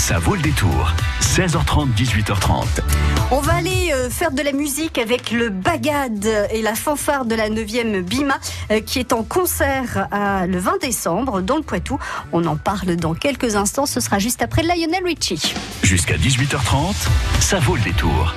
Ça vaut le détour. 16h30, 18h30. On va aller euh, faire de la musique avec le Bagad et la fanfare de la 9e Bima euh, qui est en concert le 20 décembre dans le Poitou. On en parle dans quelques instants. Ce sera juste après Lionel Richie. Jusqu'à 18h30, ça vaut le détour.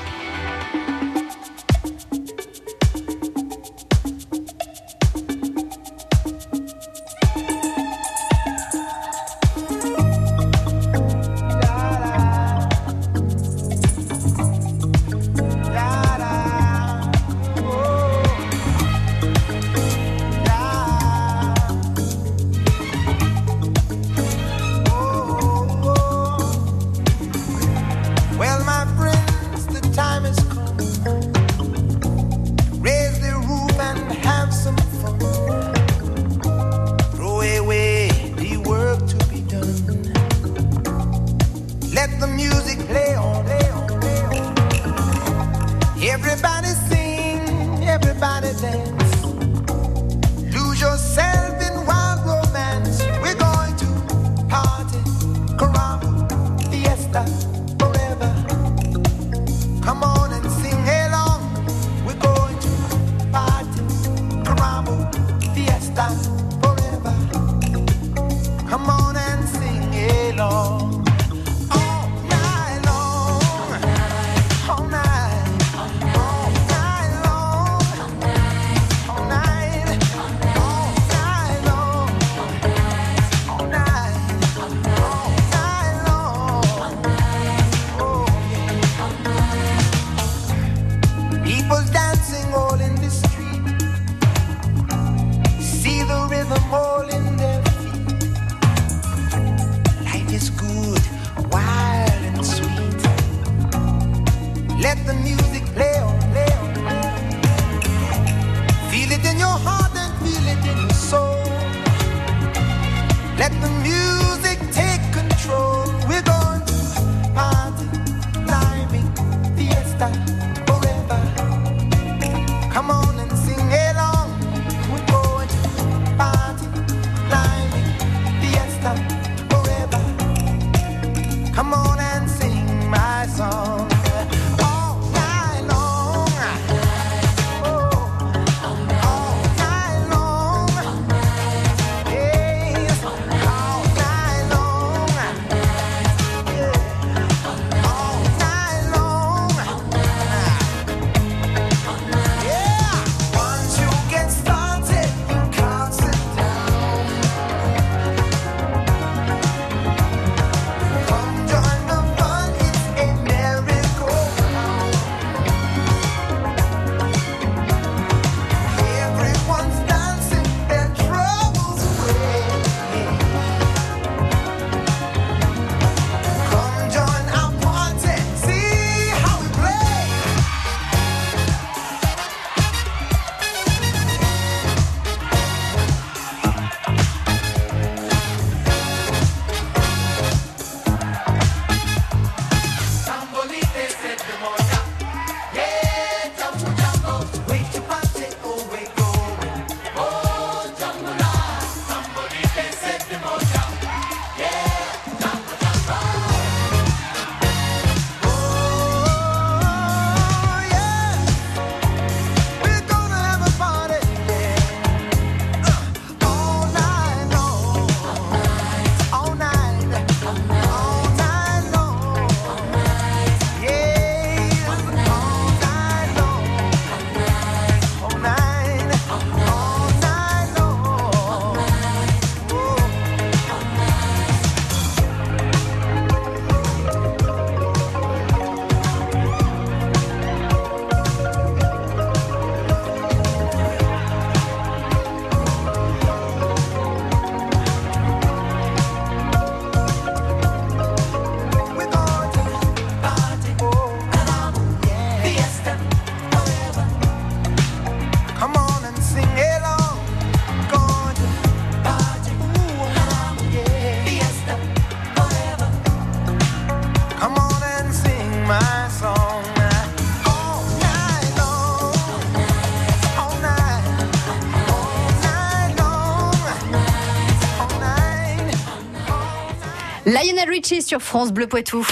Lionel Richie sur France Bleu Poitou.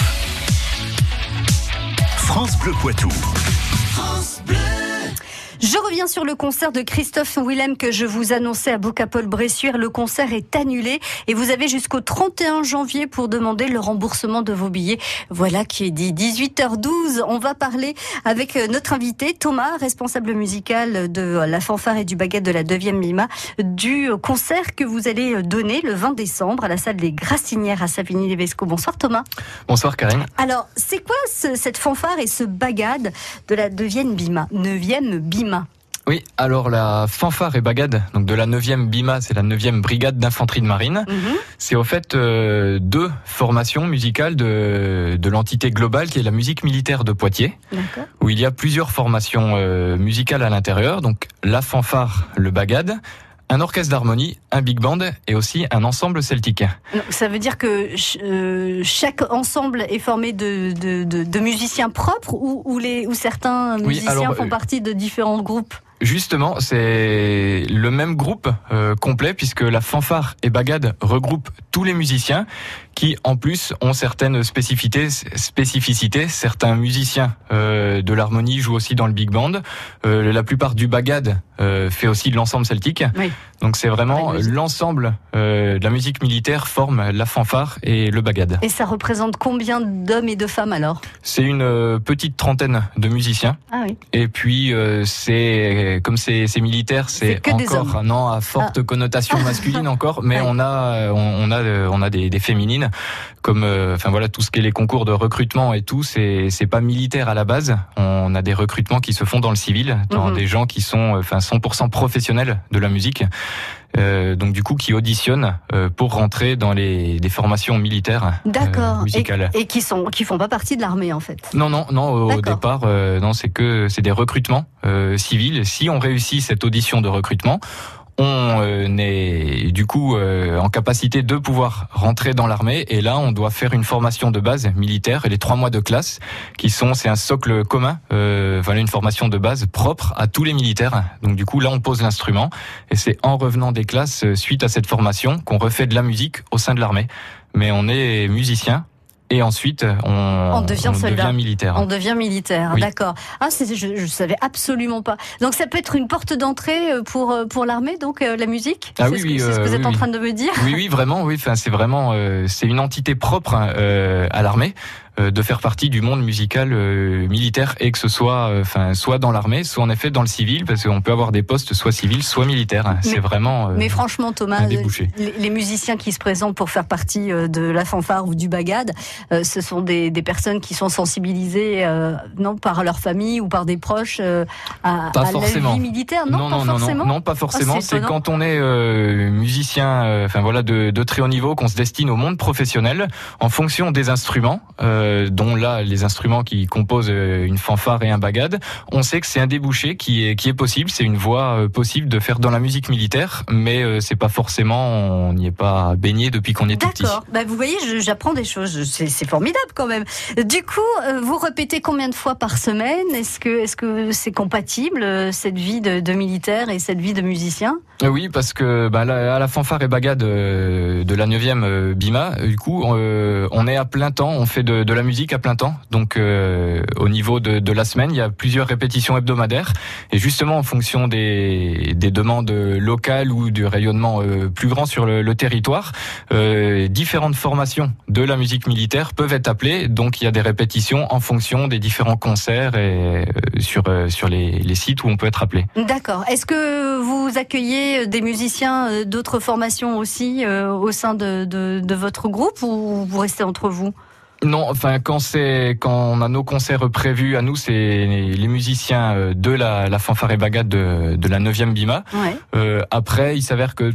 France Bleu Poitou. Je reviens sur le concert de Christophe Willem que je vous annonçais à Bocapol-Bressuire. Le concert est annulé et vous avez jusqu'au 31 janvier pour demander le remboursement de vos billets. Voilà qui est dit. 18h12, on va parler avec euh, notre invité Thomas, responsable musical de la fanfare et du baguette de la 9e Mima, du concert que vous allez donner le 20 décembre à la salle des Grassinières à Savigny-les-Vesco. Bonsoir Thomas. Bonsoir Karine. Alors, c'est quoi ce, cette fanfare et ce bagade de la 9e Bima 9e Bima oui, alors la fanfare et bagade, donc de la 9e BIMA, c'est la 9e brigade d'infanterie de marine. Mhm. C'est au fait euh, deux formations musicales de, de l'entité globale qui est la musique militaire de Poitiers, D'accord. où il y a plusieurs formations euh, musicales à l'intérieur, donc la fanfare, le bagade, un orchestre d'harmonie, un big band et aussi un ensemble celtique. Ça veut dire que euh, chaque ensemble est formé de, de, de, de musiciens propres ou, ou, les, ou certains Oui, musiciens alors, font partie de différents groupes? Justement, c'est le même groupe euh, complet puisque la fanfare et bagade regroupe tous les musiciens qui, en plus, ont certaines spécificités. spécificités. Certains musiciens euh, de l'harmonie jouent aussi dans le big band. Euh, la plupart du bagade euh, fait aussi de l'ensemble celtique. Oui. Donc c'est vraiment l'ensemble euh, de la musique militaire forme la fanfare et le bagade. Et ça représente combien d'hommes et de femmes alors? C'est une euh, petite trentaine de musiciens. Ah oui. Et puis euh, c'est comme c'est c'est militaire, C'est encore hommes. non à forte connotation masculine encore, mais Ouais. on a euh, on, on a euh, on a des, des féminines comme euh, enfin voilà tout ce qui est les concours de recrutement et tout, c'est c'est pas militaire à la base. On a des recrutements qui se font dans le civil, dans Mhm. des gens qui sont enfin 100% professionnels de la musique. Euh, donc du coup qui auditionnent euh, pour rentrer dans les des formations militaires euh, D'accord. et, musicales. et qui sont qui font pas partie de l'armée en fait. Non, non, non. Au départ, euh, non, c'est que c'est des recrutements euh, civils. Si on réussit cette audition de recrutement, on euh, est du coup euh, en capacité de pouvoir rentrer dans l'armée. Et là, on doit faire une formation de base militaire et les trois mois de classe, qui sont, c'est un socle commun. Euh, voilà, une formation de base propre à tous les militaires. Donc du coup, là, on pose l'instrument et c'est en revenant des classes euh, suite à cette formation qu'on refait de la musique au sein de l'armée. Mais on est musicien. Et ensuite, on, On devient soldat. devient militaire. On devient militaire, Oui. d'accord. Ah, c'est- je, je savais absolument pas. Donc ça peut être une porte d'entrée euh, pour euh, pour l'armée, donc euh, la musique? Ah c'est oui, ce que, oui, c'est ce que vous êtes en train de me dire? Oui, oui, vraiment, oui. Enfin, c'est vraiment, euh, c'est une entité propre euh, à l'armée de faire partie du monde musical euh, militaire et que ce soit, euh, enfin, soit dans l'armée, soit en effet dans le civil, parce qu'on peut avoir des postes soit civils, soit militaires. C'est vraiment. euh, Mais franchement, Thomas, les, les musiciens qui se présentent pour faire partie euh, de la fanfare ou du bagade, euh, ce sont des, des personnes qui sont sensibilisées, euh, non par leur famille ou par des proches, euh, à, Pas à la vie militaire. Non, pas non, non, forcément. non, pas forcément. Ah, c'est quand on est euh, musicien, euh, enfin voilà, de, de très haut niveau, qu'on se destine au monde professionnel en fonction des instruments, euh, dont là les instruments qui composent euh, une fanfare et un bagade. On sait que c'est un débouché qui est qui est possible, c'est une voie euh, possible de faire dans la musique militaire, mais euh, c'est pas forcément, on n'y est pas baigné depuis qu'on est tout petit. D'accord. Bah, vous voyez, j'apprends des choses. C'est c'est formidable quand même. Du coup, euh, vous répétez combien de fois par semaine? Est-ce que est-ce que c'est compatible euh, cette vie de, de militaire et cette vie de musicien? Euh, Oui, parce que bah, là, à la fanfare et bagade euh, de la 9e euh, Bima, euh, du coup, euh, on est à plein temps, on fait de, de la musique à plein temps. Donc, euh, au niveau de, de la semaine, il y a plusieurs répétitions hebdomadaires. Et justement, en fonction des, des demandes locales ou du rayonnement euh, plus grand sur le, territoire, euh, différentes formations de la musique militaire peuvent être appelées. Donc, il y a des répétitions en fonction des différents concerts et sur, les, sites où on peut être appelé. D'accord. Est-ce que vous accueillez des musiciens d'autres formations aussi au sein de, de, de votre groupe ou vous restez entre vous? Non, enfin quand c'est quand on a nos concerts prévus à nous, c'est les, musiciens euh, de la, la fanfare et bagade de, de la 9e Bima. Ouais. Euh, après, il s'avère que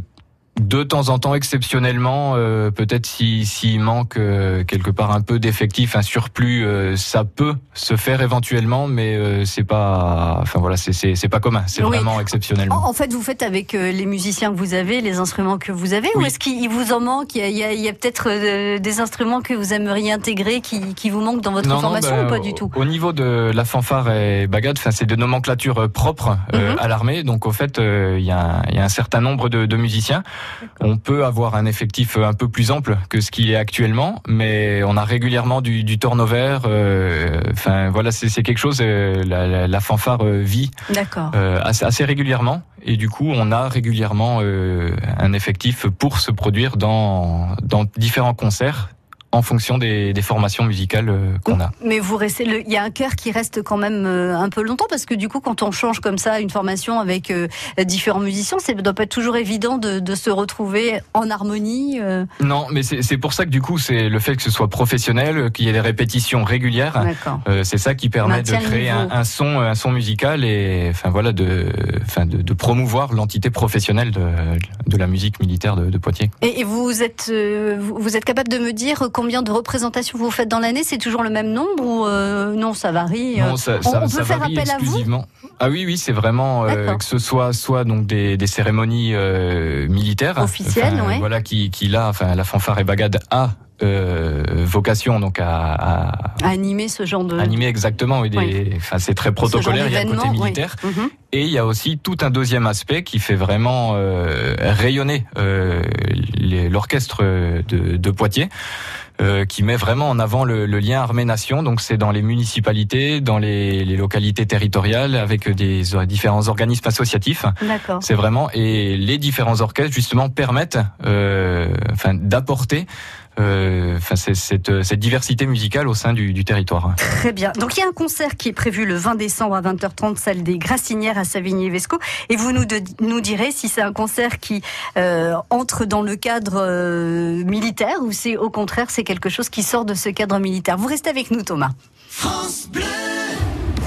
de temps en temps, exceptionnellement, euh, peut-être si- s'il manque euh, quelque part un peu d'effectifs, un surplus, euh, ça peut se faire éventuellement, mais euh, c'est pas, enfin voilà, c'est c'est c'est pas commun, c'est Oui. vraiment exceptionnellement. En, en fait, vous faites avec euh, les musiciens que vous avez, les instruments que vous avez, ou est-ce qu'il vous en manque? Il y a, a- a peut-être euh, des instruments que vous aimeriez intégrer qui, qui vous manquent dans votre formation bah, ou pas au- du tout? Au niveau de la fanfare et bagade, enfin, c'est de nomenclature propre Mhm. à l'armée. Donc, au fait, il y, a un- il y a un certain nombre de, de musiciens. On peut avoir un effectif un peu plus ample que ce qu'il est actuellement, mais on a régulièrement du, du turnover. euh, Enfin, voilà, c'est c'est quelque chose. euh, la, la- la fanfare euh, vit D'accord. euh, assez, assez régulièrement, et du coup, on a régulièrement euh, un effectif pour se produire dans dans différents concerts en fonction des, des formations musicales euh, qu'on a. Mais vous restez, il y a un cœur qui reste quand même euh, un peu longtemps parce que du coup, quand on change comme ça une formation avec euh, différents musiciens, ça doit pas être toujours évident de, de se retrouver en harmonie. Non, mais c'est pour ça que du coup, c'est le fait que ce soit professionnel, qu'il y ait des répétitions régulières. C'est ça qui permet de créer un, son, un son musical et enfin voilà de, enfin de, de promouvoir l'entité professionnelle de, de la musique militaire de, de Poitiers. Et, et vous êtes, vous êtes capable de me dire combien de représentations vous faites dans l'année? C'est toujours le même nombre ou euh, non Ça varie. euh Non, ça, ça, on peut ça faire appel à vous? exclusivement. Ah oui, oui, c'est vraiment euh, que ce soit soit donc des, des cérémonies euh, militaires Officielles, enfin, ouais. Voilà, qui, qui là, enfin la fanfare et bagade a euh, vocation donc à, à à animer ce genre de. animer exactement. Oui, des, Oui. enfin c'est très protocolaire. Il y a le côté oui. militaire. Mhm. Et il y a aussi tout un deuxième aspect qui fait vraiment euh, rayonner euh, l'orchestre de, de Poitiers, euh, qui met vraiment en avant le, le lien armée-nation. Donc c'est dans les municipalités, dans les, les localités territoriales, avec des euh, différents organismes associatifs. D'accord. C'est vraiment et les différents orchestres justement permettent, euh, enfin d'apporter. Euh, Enfin, c'est- cette, cette diversité musicale au sein du, du territoire. Très bien. Donc il y a un concert qui est prévu le 20 décembre à 20h30, salle des Grassinières à Savigny-Vesco. Et vous nous, de- nous direz si c'est un concert qui euh, entre dans le cadre euh, militaire ou c'est au contraire c'est quelque chose qui sort de ce cadre militaire. Vous restez avec nous Thomas.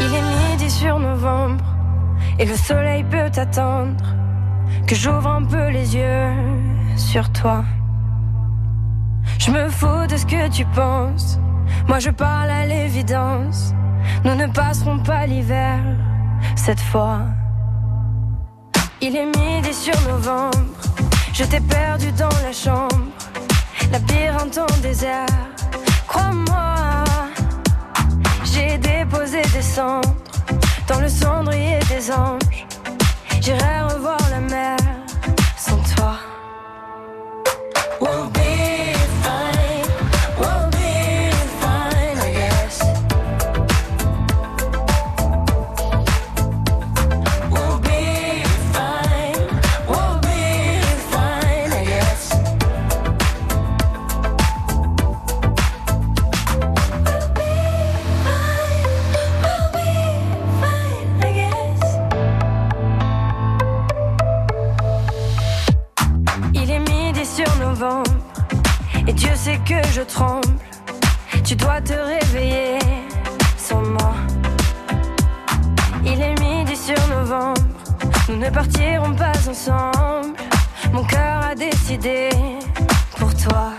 Il est midi sur novembre et le soleil peut attendre que j'ouvre un peu les yeux sur toi. Je me fous de ce que tu penses. Moi je parle à l'évidence. Nous ne passerons pas l'hiver cette fois. Il est midi sur novembre. Je t'ai perdu dans la chambre. Labyrinthe en désert. Crois-moi. Déposé des cendres dans le cendrier des anges. Je tremble. Tu dois te réveiller sans moi. Il est midi sur novembre, nous ne partirons pas ensemble. Mon cœur a décidé pour toi.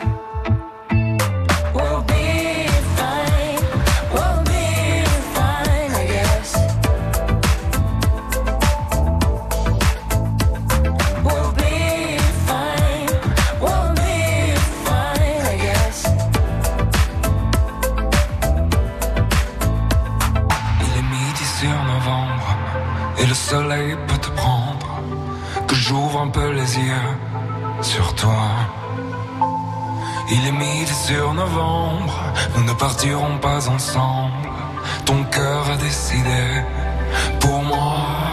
Et le soleil peut te prendre. Que j'ouvre un peu les yeux sur toi. Il est midi sur novembre, nous ne partirons pas ensemble. Ton cœur a décidé pour moi.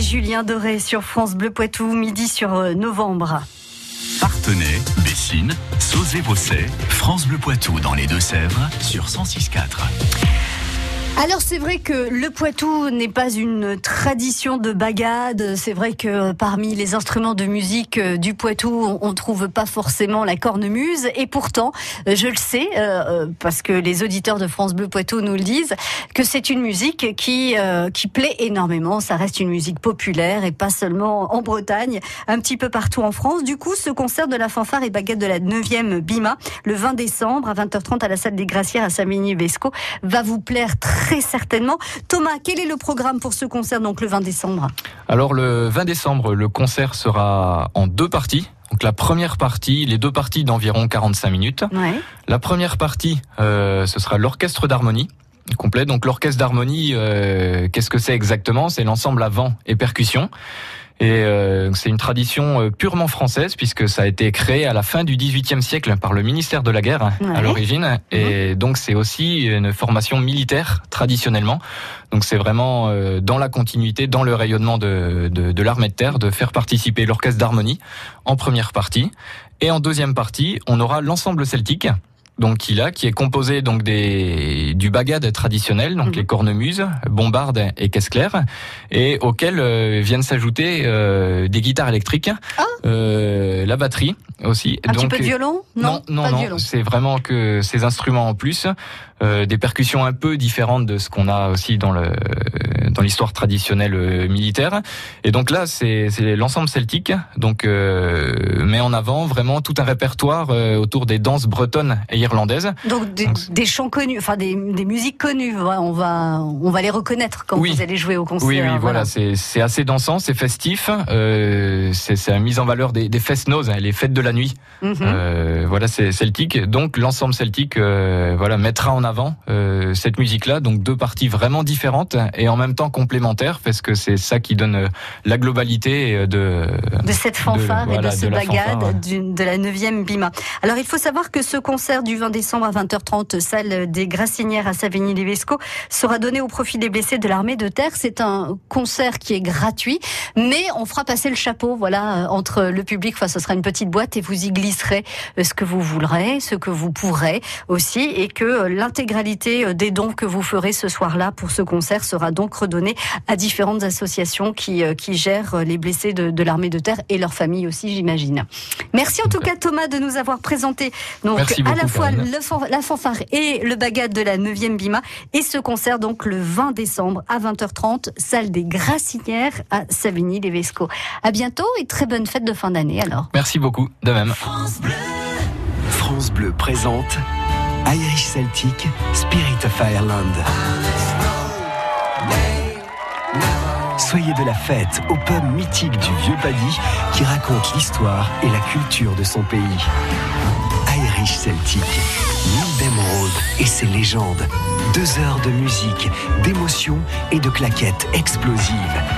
Julien Doré sur France Bleu Poitou, midi sur euh, novembre. Partenay, Bessines, Sauzé-Bosset, France Bleu Poitou dans les Deux-Sèvres sur 106.4. Alors c'est vrai que le Poitou n'est pas une tradition de bagade. C'est vrai que parmi les instruments de musique euh, du Poitou, on trouve pas forcément la cornemuse. Et pourtant, euh, je le sais euh, parce que les auditeurs de France Bleu Poitou nous le disent que c'est une musique qui qui plaît énormément. Ça reste une musique populaire et pas seulement en Bretagne, un petit peu partout en France. Du coup, ce concert de la fanfare et baguette de la 9e Bima le 20 décembre à 20h30 à la salle des Gracières à Savigny-Besco va vous plaire très très certainement. Thomas, quel est le programme pour ce concert donc le 20 décembre? Alors le 20 décembre, le concert sera en deux parties. Donc la première partie, les deux parties d'environ 45 minutes. La première partie, euh, ce sera l'orchestre d'harmonie complet. Donc l'orchestre d'harmonie, euh, qu'est-ce que c'est exactement? C'est l'ensemble avant et percussion. Et euh, c'est une tradition euh, purement française puisque ça a été créé à la fin du XVIIIe siècle par le ministère de la Guerre hein, à l'origine. Et mhm. donc c'est aussi une formation militaire traditionnellement. Donc c'est vraiment euh, dans la continuité, dans le rayonnement de, de, de l'armée de terre, de faire participer l'orchestre d'harmonie en première partie. Et en deuxième partie, on aura l'ensemble celtique donc qui là, qui est composé donc des du bagad traditionnel, donc mhm. les cornemuses, bombardes et caisse claire, et auxquels euh, viennent s'ajouter euh, des guitares électriques, ah. euh, la batterie aussi. Un petit peu de violon? Non, non, non, c'est vraiment que ces instruments en plus. Euh, des percussions un peu différentes de ce qu'on a aussi dans le dans l'histoire traditionnelle euh, militaire. Et donc là, c'est l'ensemble celtique, donc euh, met en avant vraiment tout un répertoire autour des danses bretonnes et irlandaises. Donc des, chants connus, enfin des, des, musiques connues. On va on va les reconnaître quand vous allez jouer au concert. Oui, oui, voilà, c'est assez dansant, c'est festif. Euh, c'est la mise en valeur des, des fest les fêtes de la nuit. Mhm. voilà, c'est celtique. Donc l'ensemble celtique, voilà, mettra en avant euh, cette musique-là. Donc deux parties vraiment différentes et en même temps complémentaires parce que c'est ça qui donne euh, la globalité euh, de de cette fanfare et de ce bagade de la 9e Bima. Alors il faut savoir que ce concert du 20 décembre à 20h30 salle des Grassinières à Savigny-les-Vesco sera donné au profit des blessés de l'armée de terre. C'est un concert qui est gratuit, mais on fera passer le chapeau voilà entre le public. Enfin, ce sera une petite boîte et vous y glisserez ce que vous voudrez, ce que vous pourrez aussi et que l'intérêt l'intégralité euh, des dons que vous ferez ce soir-là pour ce concert sera donc redonnée à différentes associations qui, euh, qui gèrent euh, les blessés de, l'armée de terre et leurs familles aussi, j'imagine. Merci en tout cas Thomas de nous avoir présenté donc à la fois la fanfare et le bagad de la 9e Bima et ce concert donc le 20 décembre à 20h30, salle des Grassinières à Savigny-les-Vesco. À bientôt et très bonne fête de fin d'année alors. Merci beaucoup, de même. France Bleu, France Bleu présente Irish Celtic, Spirit of Ireland. Soyez de la fête au pub mythique du Vieux Paddy qui raconte l'histoire et la culture de son pays. Irish Celtic, Neil Road et ses légendes. Deux heures de musique, d'émotion et de claquettes explosives.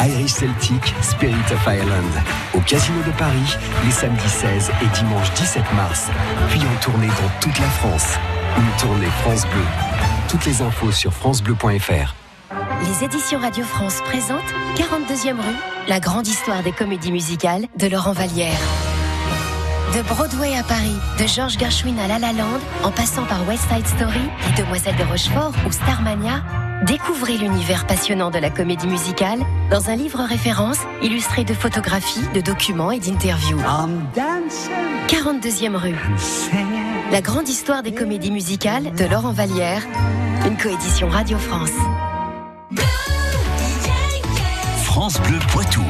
Irish Celtic, Spirit of Ireland. Au Casino de Paris, les samedis 16 et dimanche 17 mars. Puis en tournée dans toute la France. Une tournée France Bleu. Toutes les infos sur francebleu.fr. Les éditions Radio France présentent 42e rue, la grande histoire des comédies musicales de Laurent Vallière. De Broadway à Paris, de George Gershwin à La La Land, en passant par West Side Story, Les Demoiselles de Rochefort ou Starmania, Découvrez l'univers passionnant de la comédie musicale dans un livre référence illustré de photographies, de documents et d'interviews. 42e rue. La grande histoire des comédies musicales de Laurent Vallière, une coédition Radio France. France Bleu Poitou.